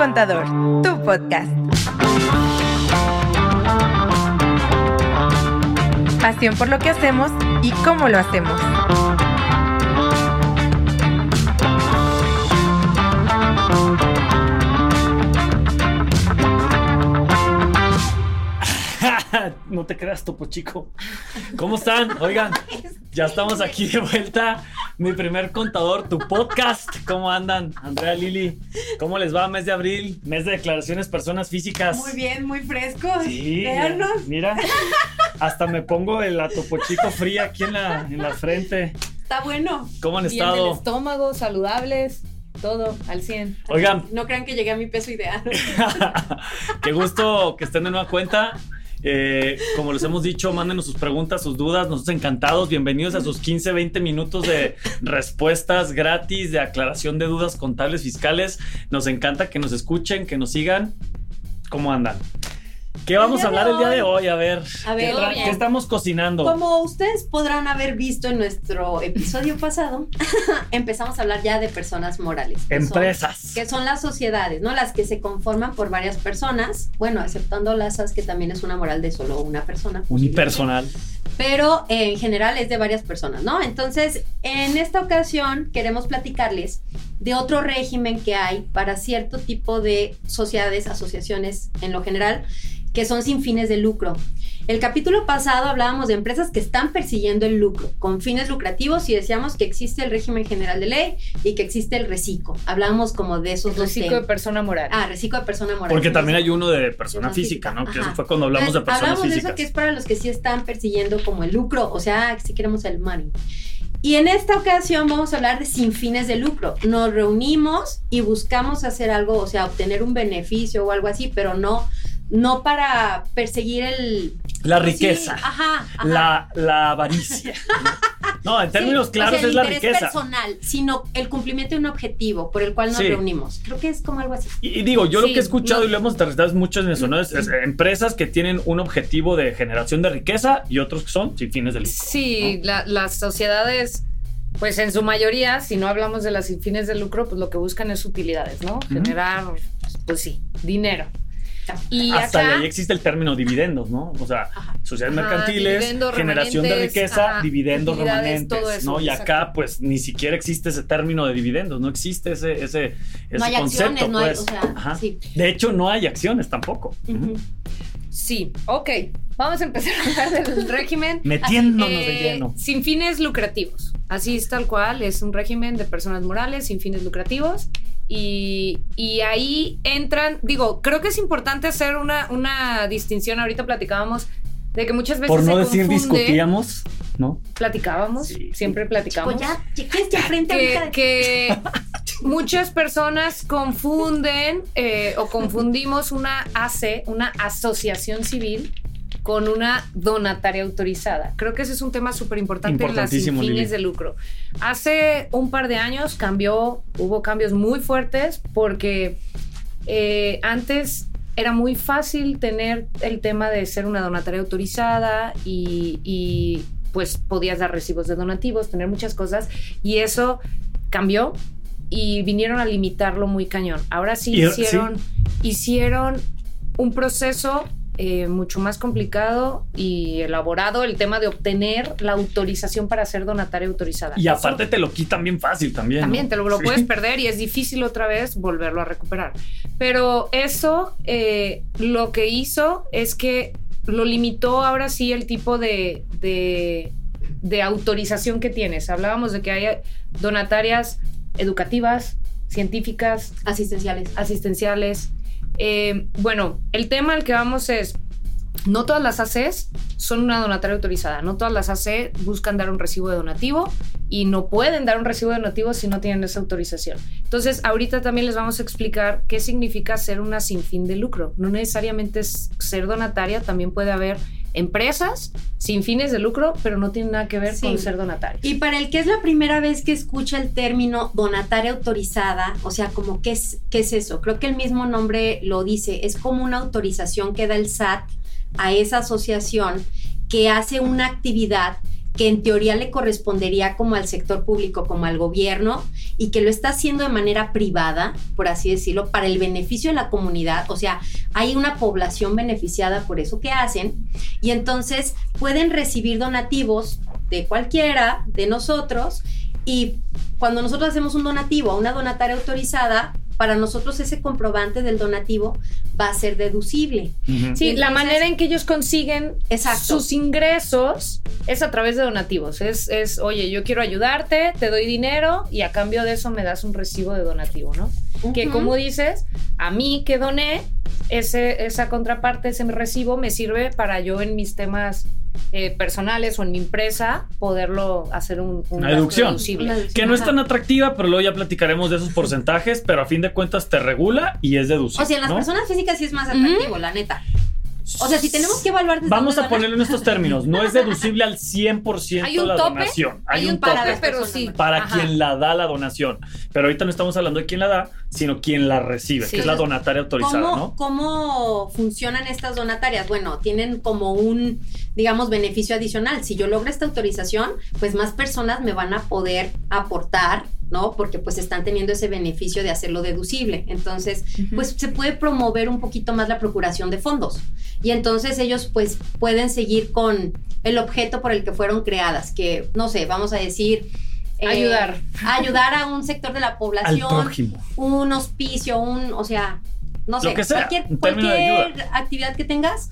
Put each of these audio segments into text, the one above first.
Contador, tu podcast. Pasión por lo que hacemos y cómo lo hacemos. no te creas, Topo Chico. ¿Cómo están? Oigan, ya estamos aquí de vuelta. Mi primer contador, tu podcast. ¿Cómo andan? Andrea Lili, ¿cómo les va? Mes de abril, mes de declaraciones personas físicas. Muy bien, muy fresco. Sí, Veanos. mira, hasta me pongo el Topo Chico fría aquí en la, en la frente. Está bueno. ¿Cómo han Bien del estado? estómago, saludables, todo al 100. Oigan, No crean que llegué a mi peso ideal. Qué gusto que estén de nueva cuenta. Eh, como les hemos dicho, mándenos sus preguntas, sus dudas. Nosotros encantados. Bienvenidos a sus 15, 20 minutos de respuestas gratis, de aclaración de dudas contables, fiscales. Nos encanta que nos escuchen, que nos sigan. ¿Cómo andan? ¿Qué vamos a hablar el día de hoy-? A ver, A ver, ¿qué, estamos cocinando? Como ustedes podrán haber visto en nuestro episodio pasado, empezamos a hablar ya de personas morales. que son- Empresas. que son las sociedades, ¿no? Las que se conforman por varias personas, bueno, aceptando las que también es una moral de solo una persona. Unipersonal. pero eh, en general es de varias personas, ¿no? Entonces, en esta ocasión queremos platicarles de otro régimen que hay para cierto tipo de sociedades, asociaciones en lo general, que son sin fines de lucro. El capítulo pasado hablábamos de empresas que están persiguiendo el lucro con fines lucrativos y decíamos que existe el régimen general de ley y que existe el reciclo. Hablábamos como de esos dos Reciclo de persona moral. Ah, reciclo de persona moral. Porque también hay uno de persona Persona física, ¿no? física, Que eso ajá. fue cuando hablamos de Entonces, personas hablamos de físicas. eso que es para los que sí están persiguiendo como el lucro, o sea, si queremos el money. Y en esta ocasión vamos a hablar de sin fines de lucro. Nos reunimos y buscamos hacer algo, o sea, obtener un beneficio o algo así, pero no, no para perseguir el... La Sí, riqueza. ajá, ajá. La, la avaricia. No, en términos Sí, claros o sea, es la el interés riqueza. personal, sino el cumplimiento de un objetivo por el cual nos Sí. reunimos. Creo que es como algo así. Y, y digo, yo lo que he escuchado no. y lo hemos aterrizado mucho en eso, ¿no? Es, es empresas que tienen un objetivo de generación de riqueza y otros que son sin fines de lucro. Sí, la- las sociedades, pues en su mayoría, si no hablamos de las sin fines de lucro, pues lo que buscan es utilidades, ¿no? Generar, pues sí, dinero. Y Hasta acá, ahí existe el término dividendos, ¿no? O sea, Ajá. sociedades Ajá, mercantiles, generación de riqueza, ajá, dividendos remanentes, eso, ¿no? Y acá, pues, ni siquiera existe ese término de dividendos, no existe ese, ese, ese No hay concepto, acciones, no hay- pues. o sea, Ajá. sí. De hecho, no hay acciones tampoco. Sí, ok, vamos a empezar a hablar del régimen. Metiéndonos Eh, de lleno. Sin fines lucrativos. Así es tal cual, es un régimen de personas morales sin fines lucrativos. Y, y ahí entran, digo, creo que es importante hacer una, una distinción. Ahorita platicábamos de que muchas veces. Por no se decir confunde- discutíamos, ¿no? Platicábamos, Sí. siempre platicamos. Pues ya, ¿qué es ya frente que, que muchas personas confunden eh, o confundimos una AC, una asociación civil, con una donataria autorizada. Creo que ese es un tema súper importante en las sin Importantísimo, fines Lili. de lucro. Hace un par de años cambió, hubo cambios muy fuertes porque eh, antes era muy fácil tener el tema de ser una donataria autorizada y, y, pues podías dar recibos de donativos, tener muchas cosas y eso cambió y vinieron a limitarlo muy cañón. Ahora sí Y- hicieron, hicieron un proceso eh, mucho más complicado y elaborado el tema de obtener la autorización para ser donataria autorizada. Y Eso- aparte te lo quitan bien fácil también. también ¿no? te lo, lo Sí. puedes perder y es difícil otra vez volverlo a recuperar. Pero eso eh, lo que hizo es que lo limitó ahora sí el tipo de, de, de autorización que tienes. Hablábamos de que hay donatarias educativas, científicas, Asistenciales. asistenciales. Eh, bueno, el tema al que vamos es, no todas las ACs son una donataria autorizada, no todas las AC buscan dar un recibo de donativo y no pueden dar un recibo de donativo si no tienen esa autorización. Entonces, ahorita también les vamos a explicar qué significa ser una sin fin de lucro. No necesariamente es ser donataria, también puede haber empresas sin fines de lucro, pero no tienen nada que ver Sí. con ser donatario. Y para el que es la primera vez que escucha el término donataria autorizada, o sea, como qué es, qué es eso, creo que el mismo nombre lo dice, es como una autorización que da el SAT a esa asociación que hace una actividad que en teoría le correspondería como al sector público, como al gobierno, y que lo está haciendo de manera privada, por así decirlo, para el beneficio de la comunidad. O sea, hay una población beneficiada por eso que hacen, y entonces pueden recibir donativos de cualquiera de nosotros, y cuando nosotros hacemos un donativo a una donataria autorizada, para nosotros ese comprobante del donativo va a ser deducible. Sí, la manera en que ellos consiguen Exacto. sus ingresos es a través de donativos. Es, es, oye, yo quiero ayudarte, te doy dinero y a cambio de eso me das un recibo de donativo, ¿no? Que como dices, a mí que doné, ese, esa contraparte, ese recibo me sirve para yo en mis temas eh, personales o en mi empresa poderlo hacer un, un Una deducción. deducible. Una deducción. Que no es tan atractiva, pero luego ya platicaremos de esos porcentajes, pero a fin de cuentas te regula y es deducible. O sea, en las ¿no? personas físicas sí es más atractivo, la neta. O sea, si tenemos que evaluar desde Vamos a ponerlo en estos términos. No es deducible al 100% ¿Hay un la tope? donación. Hay, Hay un un para tope las pero sí. para Ajá. quien la da la donación. Pero ahorita no estamos hablando de quién la da, sino quien la recibe, Sí. que es la donataria autorizada, ¿Cómo, ¿no? ¿Cómo funcionan estas donatarias? Bueno, tienen como un, digamos, beneficio adicional. Si yo logro esta autorización, pues más personas me van a poder aportar, ¿no? Porque pues están teniendo ese beneficio de hacerlo deducible. Entonces, pues se puede promover un poquito más la procuración de fondos. Y entonces ellos pues pueden seguir con el objeto por el que fueron creadas, que no sé, vamos a decir... eh, Ayudar. Ayudar a un sector de la población un hospicio, un, o sea, no sé, Lo que sea, cualquier, cualquier actividad que tengas.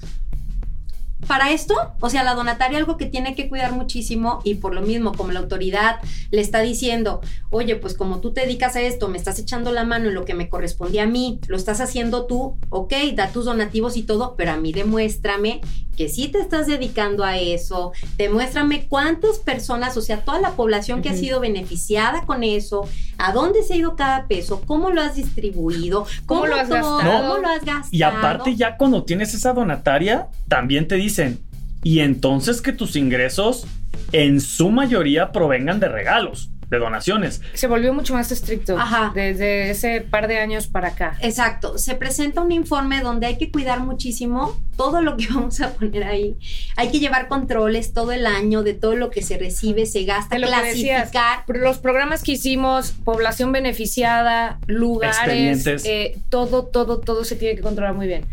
Para esto, o sea, la donataria algo que tiene que cuidar muchísimo y por lo mismo, como la autoridad le está diciendo, oye, pues como tú te dedicas a esto, me estás echando la mano en lo que me correspondía a mí, lo estás haciendo tú, ok, da tus donativos y todo, pero a mí demuéstrame que sí te estás dedicando a eso, demuéstrame cuántas personas, o sea, toda la población que ha sido beneficiada con eso, a dónde se ha ido cada peso, cómo lo has distribuido, ¿Cómo lo has todo, gastado? cómo lo has gastado. Y aparte ya cuando tienes esa donataria, también te dicen, y entonces que tus ingresos en su mayoría provengan de regalos, de donaciones. Se volvió mucho más estricto Ajá. desde ese par de años para acá. Exacto, se presenta un informe donde hay que cuidar muchísimo todo lo que vamos a poner ahí. Hay que llevar controles todo el año de todo lo que se recibe, se gasta, De lo que decías. clasificar. Los programas que hicimos, población beneficiada, lugares, eh, todo, todo, todo se tiene que controlar muy bien.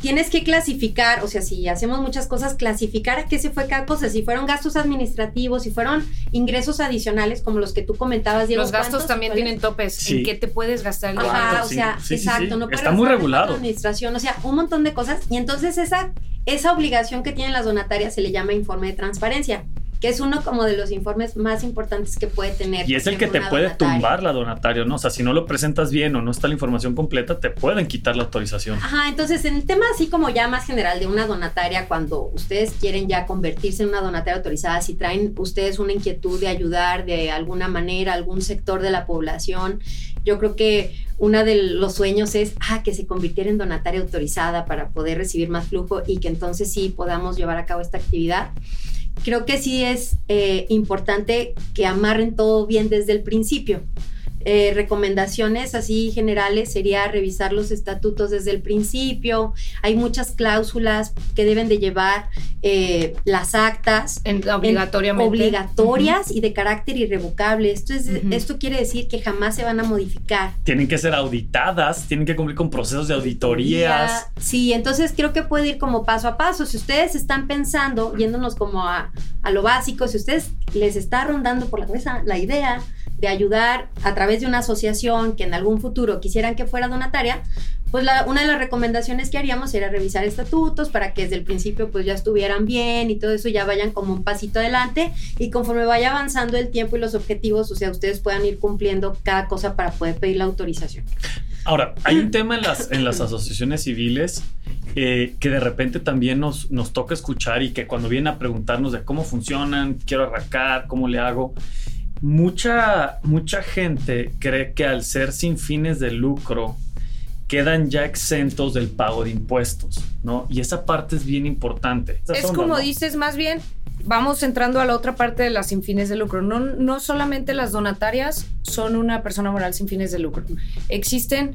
Tienes que clasificar, o sea, si hacemos muchas cosas, clasificar a qué se fue cada cosa. Si fueron gastos administrativos, si fueron ingresos adicionales, como los que tú comentabas, Diego. Los gastos también ¿Cuáles? tienen topes. Sí. ¿En qué te puedes gastar el dinero? Ajá, o sea, Sí, sí, exacto, sí. no puedes Está muy gastar regulado. administración, o sea, un montón de cosas. Y entonces esa, esa obligación que tienen las donatarias se le llama informe de transparencia, que es uno como de los informes más importantes que puede tener. Y es el que te puede donataria. tumbar la donataria, ¿no? O sea, si no lo presentas bien o no está la información completa, te pueden quitar la autorización. Ajá, entonces en el tema así como ya más general de una donataria, cuando ustedes quieren ya convertirse en una donataria autorizada, si traen ustedes una inquietud de ayudar de alguna manera a algún sector de la población, yo creo que uno de los sueños es ah, que se convirtiera en donataria autorizada para poder recibir más flujo y que entonces sí podamos llevar a cabo esta actividad. Creo que sí es eh, importante que amarren todo bien desde el principio. Eh, recomendaciones así generales sería revisar los estatutos desde el principio. Hay muchas cláusulas que deben de llevar eh, las actas En- obligatoriamente. obligatorias y de carácter irrevocable. Esto, es, esto quiere decir que jamás se van a modificar. Tienen que ser auditadas, tienen que cumplir con procesos de auditorías. Sí, entonces creo que puede ir como paso a paso. Si ustedes están pensando, yéndonos como a, a lo básico, si ustedes les está rondando por la cabeza la idea de ayudar a través de una asociación que en algún futuro quisieran que fuera donataria, pues una de las recomendaciones que haríamos era revisar estatutos para que desde el principio pues ya estuvieran bien y todo eso ya vayan como un pasito adelante y conforme vaya avanzando el tiempo y los objetivos, o sea, ustedes puedan ir cumpliendo cada cosa para poder pedir la autorización. Ahora, hay un tema en las, en las asociaciones civiles eh, que de repente también nos, nos toca escuchar y que cuando vienen a preguntarnos de cómo funcionan, quiero arrancar, cómo le hago, mucha, mucha gente cree que al ser sin fines de lucro, quedan ya exentos del pago de impuestos, ¿no? Y esa parte es bien importante. Es como ¿no? dices, más bien, vamos entrando a la otra parte de las sin fines de lucro. No, no solamente las donatarias son una persona moral sin fines de lucro. Existen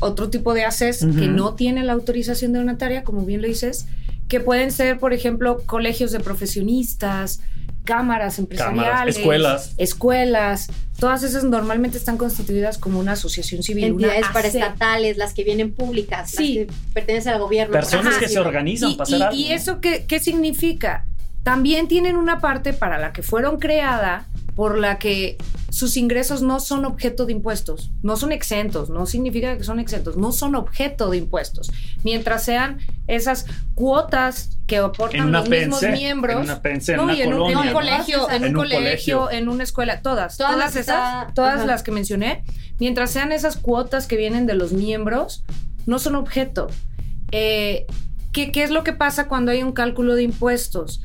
otro tipo de ACES que Ujú. no tienen la autorización de donataria, como bien lo dices, que pueden ser, por ejemplo, colegios de profesionistas, cámaras empresariales, escuelas. escuelas, todas esas normalmente están constituidas como una asociación civil, Entidades paraestatales, las que vienen públicas, Sí. las que pertenecen al gobierno. Personas que se organizan Y, para hacer y- algo. y eso qué, qué significa? También tienen una parte para la que fueron creada por la que sus ingresos no son objeto de impuestos, no son exentos, no significa que son exentos, no son objeto de impuestos, mientras sean esas cuotas que aportan los mismos miembros. en una pense, en no, una y en un, colegio, en, En un un colegio, colegio. en una escuela, todas, Todas todas, esas, está- todas ajá. las que mencioné, mientras sean esas cuotas que vienen de los miembros, no son objeto. Eh, ¿qué, ¿Qué es lo que pasa cuando hay un cálculo de impuestos?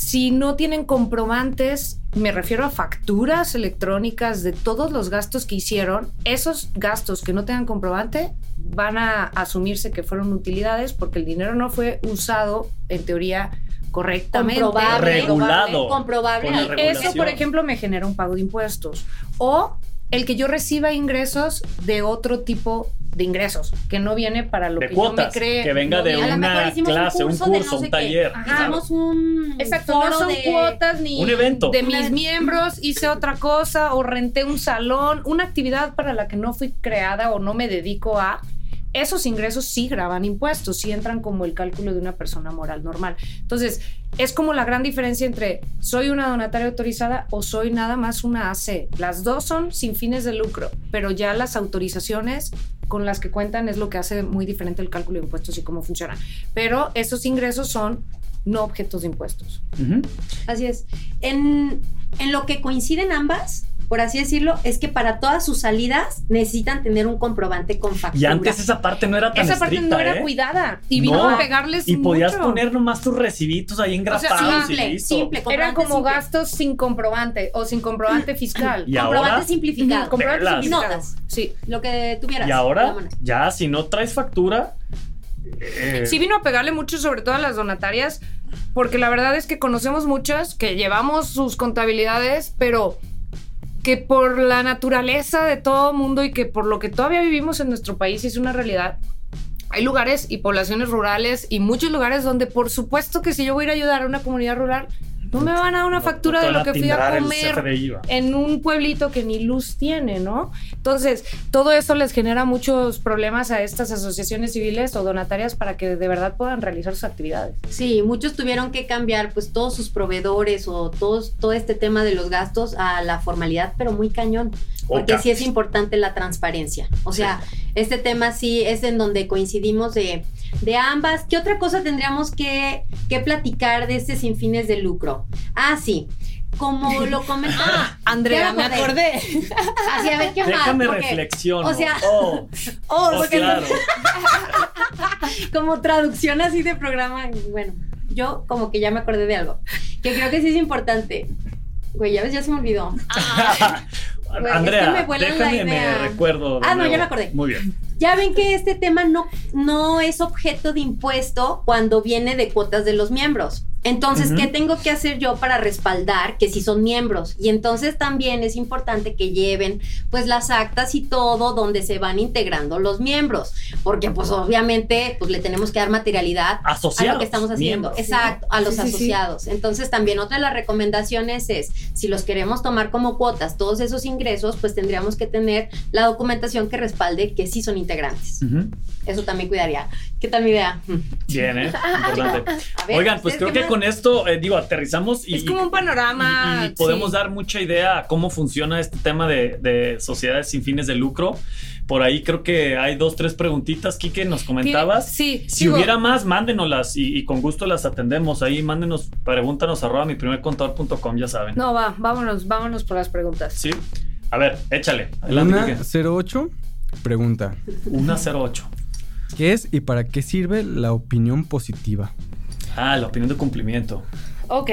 Si no tienen comprobantes, me refiero a facturas electrónicas de todos los gastos que hicieron, esos gastos que no tengan comprobante van a asumirse que fueron utilidades porque el dinero no fue usado en teoría correctamente. Comprobable. Regulado. Comprobable. Con. Eso, por ejemplo, me genera un pago de impuestos. O el que yo reciba ingresos de otro tipo de ingresos, que no viene para lo De que yo me cuotas, cree. que venga no de una clase, un un curso, de curso, no un sé taller. Ajá. Hicimos un Exacto, foro no son de- cuotas ni Un evento. de Una- mis miembros, hice otra cosa o renté un salón, una actividad para la que no fui creada o no me dedico a. Esos ingresos sí graban impuestos, sí entran como el cálculo de una persona moral normal. Entonces, es como la gran diferencia entre soy una donataria autorizada o soy nada más una AC. Las dos son sin fines de lucro, pero ya las autorizaciones con las que cuentan es lo que hace muy diferente el cálculo de impuestos y cómo funciona. Pero esos ingresos son no objetos de impuestos. Así es. En, en lo que coinciden ambas, por así decirlo, es que para todas sus salidas necesitan tener un comprobante con factura. Y antes esa parte no era tan Esa parte estricta, no era ¿eh? cuidada y vino No. a pegarles Y podías mucho. poner nomás tus recibitos ahí engrapados simple, y listo. simple. Era como simple. gastos sin comprobante o sin comprobante fiscal. Y comprobante ahora- simplificado. Ujú, comprobante Velas. simplificado. Sí. Lo que tuvieras. Y ahora, ya si no traes factura, eh, Sí vino a pegarle mucho sobre todo a las donatarias porque la verdad es que conocemos muchas que llevamos sus contabilidades, pero que por la naturaleza de todo mundo y que por lo que todavía vivimos en nuestro país es una realidad. Hay lugares y poblaciones rurales y muchos lugares donde por supuesto que si yo voy a ir a ayudar a una comunidad rural, no me van a dar una no factura de lo que fui a comer en un pueblito que ni luz tiene, ¿no? Entonces, todo eso les genera muchos problemas a estas asociaciones civiles o donatarias para que de verdad puedan realizar sus actividades. Sí, muchos tuvieron que cambiar pues todos sus proveedores o todos, todo este tema de los gastos a la formalidad, pero muy cañón. Porque sí es importante la transparencia. O sea, este tema sí es en donde coincidimos de, de ambas. ¿Qué otra cosa tendríamos que, que platicar de este sin fines de lucro? Ah, sí. Como lo comentaba. Andrea, Ya me acordé. Así, a ver qué más. Déjame porque reflexiono. o sea- oh, Oh, oh, claro. como traducción así de programa. Bueno, yo como que ya me acordé de algo. Que creo que sí es importante. Güey, ya ves, ya se me olvidó. Güey, es Andrea, que me vuelan la déjame me recuerdo. Ah, no, ya me acordé. Muy bien. Ya ven que este tema no, no es objeto de impuesto cuando viene de cuotas de los miembros. Entonces. ¿qué tengo que hacer yo para respaldar que sí son miembros? Y entonces también es importante que lleven pues las actas y todo donde se van integrando los miembros, porque pues obviamente pues le tenemos que dar materialidad a lo que estamos haciendo. miembros. Exacto, a los Sí, sí, sí. asociados. Entonces también otra de las recomendaciones es, si los queremos tomar como cuotas, todos esos ingresos, pues tendríamos que tener la documentación que respalde que sí son integrantes. Eso también cuidaría. ¿Qué tal mi idea? Bien, ¿eh? Importante. Ver, Oigan, pues ¿ustedes creo que más? Con esto, eh, digo, aterrizamos y, es como un panorama. y- y podemos sí. dar mucha idea a cómo funciona este tema de, de sociedades sin fines de lucro. Por ahí creo que hay dos, tres preguntitas, Kike, nos comentabas. Sí, Si digo, hubiera más, mándenoslas y, y con gusto las atendemos. Ahí mándenos, pregúntanos arroba mi primer contador.com, ya saben. No, va, vámonos, vámonos por las preguntas. Sí. A ver, échale. Adelante, Una Kike. 08 pregunta: Una 08. ¿Qué es y para qué sirve la opinión positiva? Ah, la opinión de cumplimiento. Ok.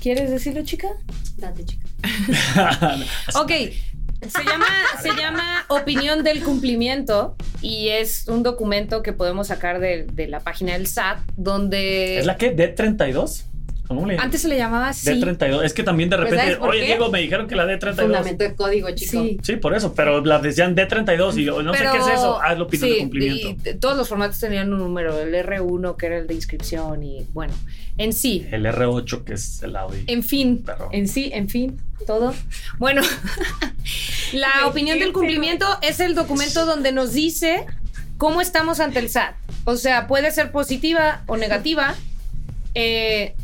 ¿Quieres decirlo, chica? Date, chica. Ok. Se llama, se llama Opinión del Cumplimiento y es un documento que podemos sacar de, de la página del SAT donde... ¿Es la que? ¿D32? ¿Cómo le Antes se le llamaba así. D32. Es que también de Pues, repente, ¿sabes por oye qué? Diego, me dijeron que la D32. Fundamento de código, chico. Sí. Sí, por eso, pero la decían D32 y yo no sé qué es eso. Ah, es la opinión sí, de cumplimiento. y todos los formatos tenían un número, el R1 que era el de inscripción y bueno, en sí, El R8 que es el Audi. en fin, Perdón. en sí, en fin, todo. Bueno, la opinión del cumplimiento es el documento donde nos dice cómo estamos ante el SAT. O sea, puede ser positiva o negativa. Eh,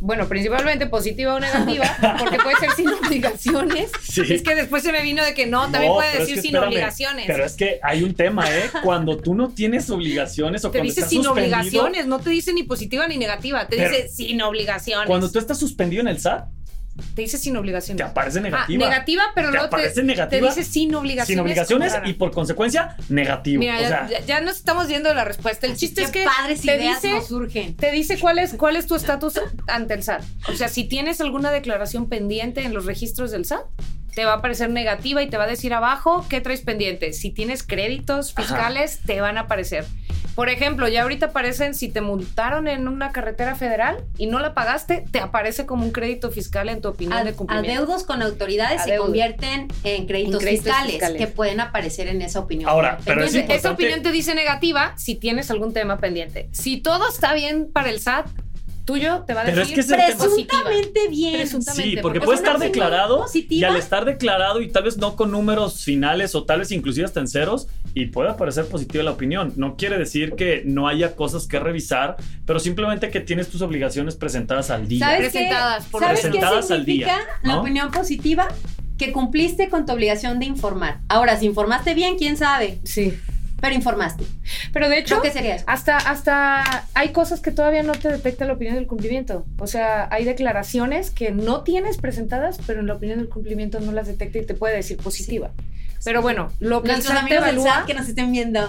bueno, principalmente positiva o negativa, porque puede ser sin obligaciones. Sí. Es que después se me vino de que no, también No, puede es decir que sin espérame, obligaciones. Pero es que hay un tema, ¿eh? Cuando tú no tienes obligaciones o te cuando dice estás sin obligaciones, no te dice ni positiva ni negativa, te dice sin obligaciones. Cuando tú estás suspendido en el SAT, te dice sin obligaciones. te aparece Ah, negativa. negativa, pero Te te, aparece te negativa, dice sin obligaciones. sin obligaciones y por consecuencia negativo. Mira, o ya, sea, ya- ya nos estamos viendo la respuesta. El chiste es que padres te ideas dice, nos surgen. te dice cuál es, cuál es tu estatus ante el SAT. O sea, si tienes alguna declaración pendiente en los registros del SAT, te va a aparecer negativa y te va a decir abajo qué traes pendiente. Si tienes créditos Ajá. fiscales, te van a aparecer. Por ejemplo, ya ahorita aparecen, si te multaron en una carretera federal y no la pagaste, te aparece como un crédito fiscal en tu opinión Ad- de cumplimiento. Adeudos con autoridades se convierten en créditos, En créditos fiscales, fiscales. que pueden aparecer en esa opinión. Ahora, pero es importante- esa opinión te dice negativa si tienes algún tema pendiente. Si todo está bien para el SAT, tuyo te va a Pero decir es que. Presuntamente bien. Presuntamente. Sí, porque porque puede estar declarado positiva. y al estar declarado y tal vez no con números finales o tal vez inclusive hasta en ceros y puede aparecer positiva la opinión. No quiere decir que no haya cosas que revisar, pero simplemente que tienes tus obligaciones presentadas al día. ¿Sabes? Presentadas por- ¿Sabes qué Presentadas al significa día, la opinión positiva? Que cumpliste con tu obligación de informar. Ahora, si informaste bien, quién sabe, Sí. Pero informaste. Pero de hecho, sería eso. hasta, hasta hay cosas que todavía no te detecta la opinión del cumplimiento. O sea, hay declaraciones que no tienes presentadas, pero en la opinión del cumplimiento no las detecta y te puede decir positiva. Pero bueno, lo que el Nuestros SAT te amigos del evalúa, SAT que nos estén viendo.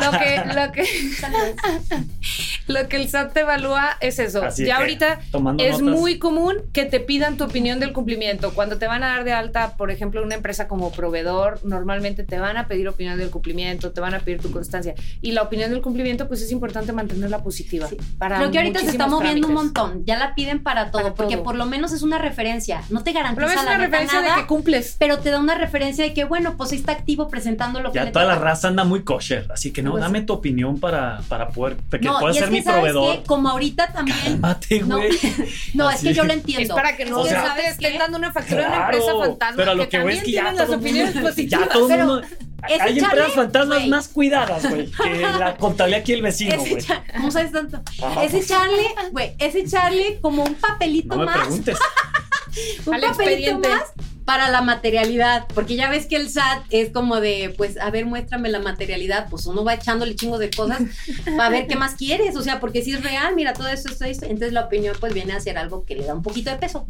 Lo que, lo que, lo que el SAT te evalúa es eso. Así ya que, ahorita es notas. muy común que te pidan tu opinión del cumplimiento. Cuando te van a dar de alta, por ejemplo, una empresa como proveedor, normalmente te van a pedir opinión del cumplimiento, te van a pedir tu constancia. Y la opinión del cumplimiento, pues es importante mantenerla positiva. Sí. Para Creo que ahorita se está moviendo un montón. Ya la piden para todo, Para porque todo. por lo menos es una referencia. No te garantiza Pero es la una referencia nada, de que cumples. pero te da una referencia de que, bueno, pues está activo presentando lo que Ya le toda la raza anda muy kosher, así que no, Pues- dame tu opinión para, para poder, que No, pueda y es ser que mi ¿sabes proveedor. qué? Como ahorita también. Cálmate, No, güey. no, es Así. que yo lo Es entiendo. para que no O sea, ¿sabes estén dando una factura a una Claro, empresa fantasma pero lo que, que voy también es que ya las mundo- opiniones positivas. Ya todo el Pero mundo. es Hay echarle- empresas fantasmas güey. más cuidadas, güey, que la contabilidad aquí el vecino, Es güey. ¿Cómo sabes tanto? Ah, Es pues. echarle, güey, es echarle como un papelito No me más. un Al papelito expediente. más para la materialidad, porque ya ves que el SAT es como de, pues, a ver, muéstrame la materialidad, pues uno va echándole chingos de cosas para ver qué más quieres, o sea, porque si es real, mira, todo esto, esto, esto, entonces la opinión pues viene a ser algo que le da un poquito de peso,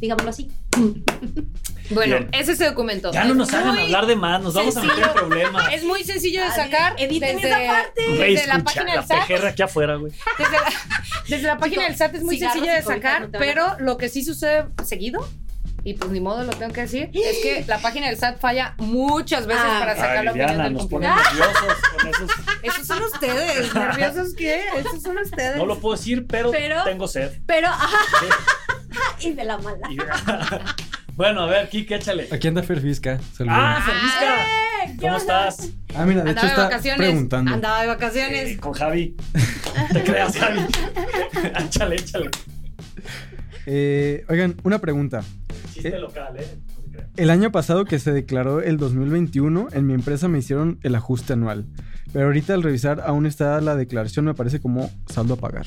digámoslo así. Bueno, Bien. ese es el documento. Ya no Es nos hagan hablar de más, nos vamos a meter en problemas. Es muy sencillo de ver, sacar editen desde, esa parte. Desde la página la del SAT. pejerra aquí afuera, güey. Desde la, desde la página del SAT es muy sencillo de sacar, pero lo que sí sucede seguido, y pues ni modo lo tengo que decir, es que la página del SAT falla muchas veces Ah. para sacar Ay, la opinión del nos ponen cumplimiento. nerviosos con esos. Esos son ustedes, nerviosos qué, esos son ustedes. No lo puedo decir, pero, Pero- tengo sed. Pero, ajá, y de la mala. Y- bueno, a ver, Kike, échale. Aquí anda Ferfisca. saludos. Ah, Ah, Fermisca. ¡Eh! ¿Qué ¿Cómo estás? mira, de hecho Andaba de está vacaciones. preguntando. Andaba de vacaciones. Eh, con Javi. Te creas, Javi. échale, échale. Eh, oigan, una pregunta. Chiste Eh. local, ¿eh? No se crea. El año pasado que se declaró el 2021, en mi empresa me hicieron el ajuste anual. Pero ahorita al revisar aún está la declaración, me parece como saldo a pagar.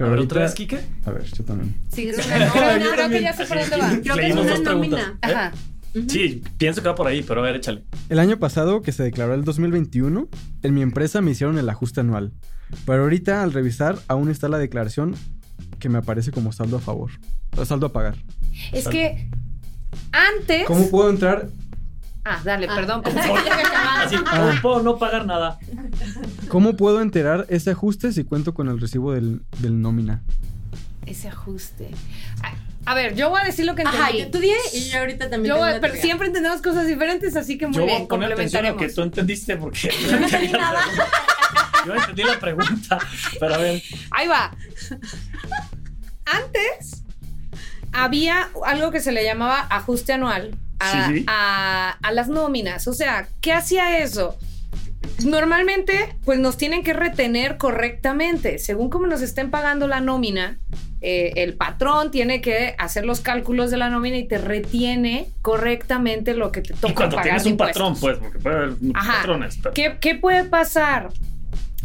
A ver, otra vez, Kike. A ver, yo también. Sí, creo, No, que- yo creo- creo que ya sé por dónde va. Creo que es una nómina. ¿eh? Ajá. Sí, pienso que va por ahí, pero a ver, échale. El año pasado que se declaró el 2021, en mi empresa me hicieron el ajuste anual. Pero ahorita al revisar aún está la declaración que me aparece como saldo a favor. O saldo a pagar. Es que antes. ¿Cómo puedo entrar? Ah, dale, Ah. perdón. pensé que ya. Así, Ah. no puedo no pagar nada. ¿Cómo puedo enterar ese ajuste si cuento con el recibo del, del nómina? Ese ajuste. A, a ver, yo voy a decir lo que entendí. Ajá, yo y yo ahorita también. Yo voy- pero teoría. siempre entendemos cosas diferentes, así que muy Yo voy bien, a poner atención a lo complementaremos. que tú entendiste porque Yo no entendí nada. Yo entendí la pregunta, pero a ver. Ahí va. Antes había algo que se le llamaba ajuste anual a, Sí. a- a las nóminas. O sea, ¿qué hacía eso? Normalmente, pues nos tienen que retener correctamente. Según como nos estén pagando la nómina, eh, el patrón tiene que hacer los cálculos de la nómina y te retiene correctamente lo que te toca Y cuando pagar tienes un patrón, pues, porque puede haber Ajá. patrones. pero- ¿Qué, qué puede pasar?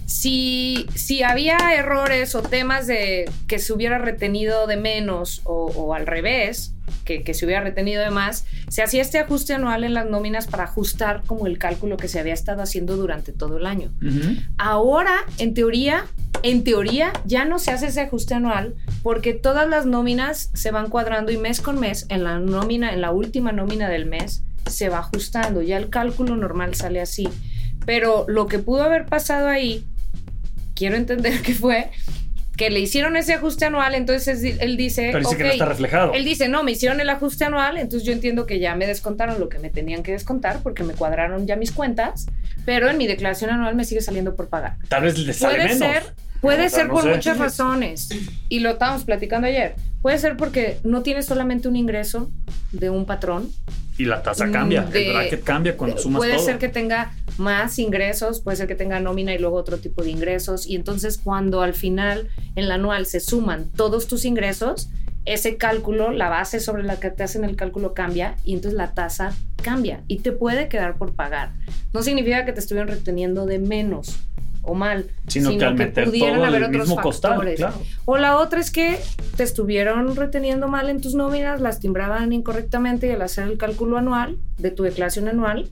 Si, si había errores o temas de que se hubiera retenido de menos o, o al revés, que, que se hubiera retenido de más, se hacía este ajuste anual en las nóminas para ajustar como el cálculo que se había estado haciendo durante todo el año. Ahora, en teoría, en teoría ya no se hace ese ajuste anual porque todas las nóminas se van cuadrando y mes con mes en la nómina, en la última nómina del mes, se va ajustando. Ya el cálculo normal sale así. Pero lo que pudo haber pasado ahí, quiero entender que fue que le hicieron ese ajuste anual, entonces él dice, Pero dice que no está reflejado. Él dice, no, me hicieron el ajuste anual, entonces yo entiendo que ya me descontaron lo que me tenían que descontar porque me cuadraron ya mis cuentas, pero en mi declaración anual me sigue saliendo por pagar. Tal vez le sale Puede menos. ser, puede O sea, ser no por sé. muchas razones. Y lo estábamos platicando ayer. Puede ser porque no tienes solamente un ingreso de un patrón. Y la tasa Mm, cambia. de- el bracket cambia cuando sumas puede todo. ser que tenga más ingresos, puede ser que tenga nómina y luego otro tipo de ingresos. Y entonces cuando al final en la anual se suman todos tus ingresos, ese cálculo, la base sobre la que te hacen el cálculo cambia y entonces la tasa cambia y te puede quedar por pagar. No significa que te estuvieran reteniendo de menos o mal, Sino, que al meter pudieran todo haber el otros mismo costal, factores. claro. O la otra es que te estuvieron reteniendo mal en tus nóminas, las timbraban incorrectamente y al hacer el cálculo anual de tu declaración anual,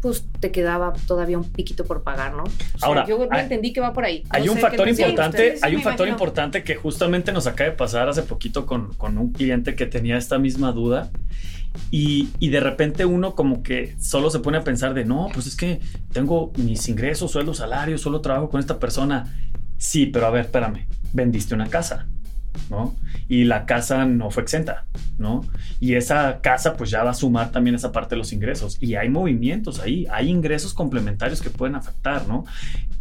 pues te quedaba todavía un piquito por pagar, ¿no? O sea, Ahora, yo hay- entendí que va por ahí. Hay No un sé factor importante, hay un factor imagino. importante que justamente nos acaba de pasar hace poquito con, con un cliente que tenía esta misma duda. Y, y de repente uno como que solo se pone a pensar de, no, pues es que tengo mis ingresos, sueldo, salario, solo trabajo con esta persona. Sí, pero a ver, espérame, vendiste una casa, ¿no? Y la casa no fue exenta, ¿no? Y esa casa pues ya va a sumar también esa parte de los ingresos. Y hay movimientos ahí, hay ingresos complementarios que pueden afectar, ¿no?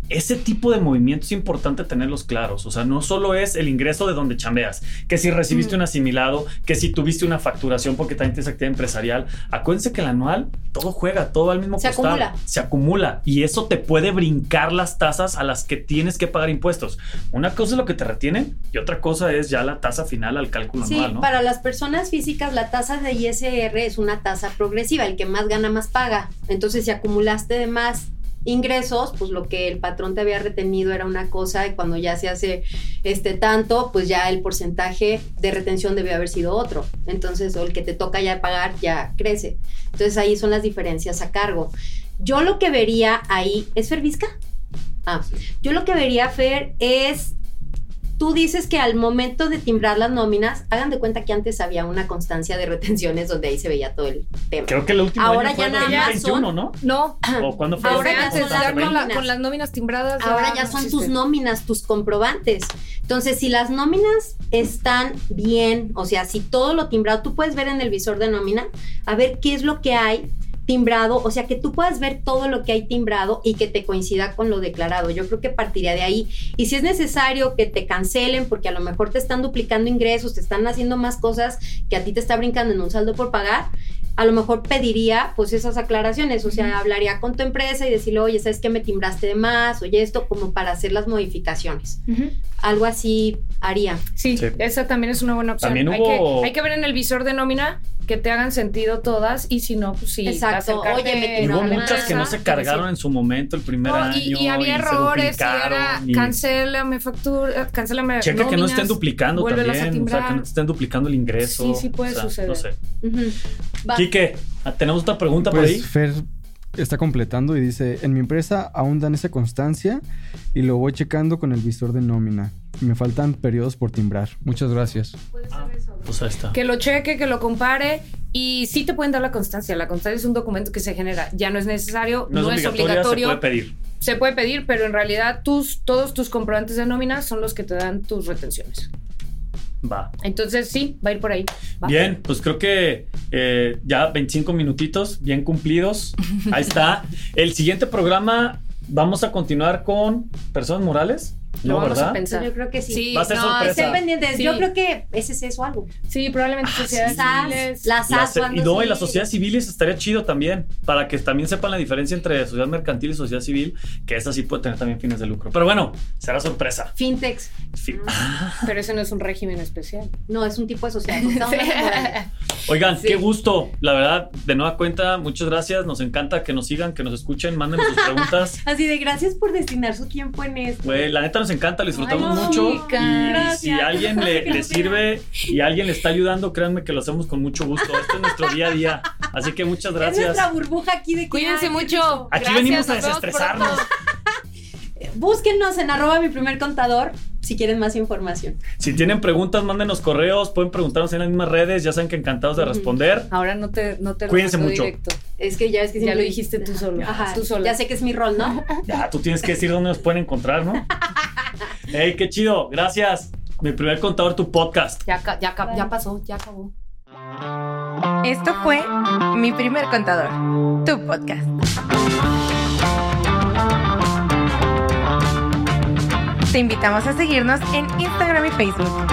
Ese tipo de movimientos es importante tenerlos claros. O sea, no solo es el ingreso de donde chambeas, que si recibiste Mm. un asimilado, que si tuviste una facturación porque también tienes actividad empresarial. Acuérdense que el anual todo juega, todo al mismo Se costal. acumula. Se acumula y eso te puede brincar las tasas a las que tienes que pagar impuestos. Una cosa es lo que te retienen y otra cosa es ya la tasa final al cálculo Sí, anual, ¿no? para las personas físicas la tasa de ISR es una tasa progresiva, el que más gana más paga. Entonces, si acumulaste de más ingresos, pues lo que el patrón te había retenido era una cosa y cuando ya se hace este tanto, pues ya el porcentaje de retención debe haber sido otro. Entonces, o el que te toca ya pagar ya crece. Entonces, ahí son las diferencias a cargo. Yo lo que vería ahí, ¿es Fervisca? Ah, yo lo que vería, Fer, es tú dices que al momento de timbrar las nóminas, hagan de cuenta que antes había una constancia de retenciones donde ahí se veía todo el tema. Creo que el último Ahora año fue ya nada más 2021, son- ¿no? No, ¿O cuándo fue? Ahora ya son ya las con, la- con las nóminas timbradas. Ahora ya no son existe. tus nóminas, tus comprobantes. Entonces, si las nóminas están bien, o sea, si todo lo timbrado, tú puedes ver en el visor de nómina, a ver qué es lo que hay timbrado, o sea, que tú puedas ver todo lo que hay timbrado y que te coincida con lo declarado. Yo creo que partiría de ahí. Y si es necesario que te cancelen porque a lo mejor te están duplicando ingresos, te están haciendo más cosas que a ti te está brincando en un saldo por pagar, a lo mejor pediría pues esas aclaraciones, o sea, hablaría con tu empresa y decirle, oye, ¿sabes qué me timbraste de más? Oye, esto como para hacer las modificaciones. Algo así haría. Sí, Sí. esa también es una buena opción. También hay, hubo- que, hay que ver en el visor de nómina que te hagan sentido todas y si no, pues sí. Exacto. Oye, me Y hubo muchas que no se cargaron en su momento el primer No, año. y, y había se errores y era y- cancélame factura, cancélame Checa que no nóminas, estén duplicando también, o sea, que no te estén duplicando el ingreso. Sí, sí puede o sea, suceder. No sé. Quique, tenemos otra pregunta por Pues ahí. Fer está completando y dice, en mi empresa aún dan esa constancia y lo voy checando con el visor de nómina. Me faltan periodos por timbrar. Muchas gracias. Pues ahí está. Que lo cheque, que lo compare y sí te pueden dar la constancia. La constancia es un documento que se genera. Ya no es necesario, No, es obligatoria, se puede pedir. Se puede pedir, pero en realidad tus, todos tus comprobantes de nómina son los que te dan tus retenciones. Va. Entonces sí, va a ir por ahí. Va. Bien, pues creo que eh, ya 25 minutitos, bien cumplidos. Ahí está. El siguiente programa vamos a continuar con personas morales. Lo No, vamos ¿verdad? a pensar. Yo creo que sí. Sí, Va a ser no, sorpresa. Estén pendientes. Sí. Yo creo que ese es eso algo. Sí, probablemente sociedades SAS, civiles. las La SAS, se- y cuando no, y sí. las sociedades civiles estaría chido también, para que también sepan la diferencia entre sociedad mercantil y sociedad civil, que esta sí puede tener también fines de lucro. Pero bueno, será sorpresa. Fintechs. Fi- Pero ese no es un régimen especial. No, es un tipo de sociedad. Oigan, Sí. qué gusto, la verdad, de nueva cuenta, muchas gracias, nos encanta que nos sigan, que nos escuchen, manden sus preguntas. Así de gracias por destinar su tiempo en esto. Güey, la neta nos encanta, lo disfrutamos Ay, mucho. y gracias. si alguien le, le sirve y alguien le está ayudando, créanme que lo hacemos con mucho gusto. Esto es nuestro día a día. Así que muchas Es gracias. nuestra burbuja aquí de Cuídense mucho. Aquí Gracias, venimos a desestresarnos. Búsquennos en arroba mi primer contador si quieren más información. Si tienen preguntas, mándenos correos, pueden preguntarnos en las mismas redes, ya saben que encantados de responder. Ahora no te, no te Cuídense mucho. directo. Es que ya es que Ya lo dijiste tú solo. Ajá, Tú sola. Ya sé que es mi rol, ¿no? Ya, tú tienes que decir dónde nos pueden encontrar, ¿no? ¡Ey, qué chido! Gracias. Mi primer contador, tu podcast. Ya, ya pasó, ya acabó. Esto fue Mi Primer Contador, tu podcast. Te invitamos a seguirnos en Instagram y Facebook.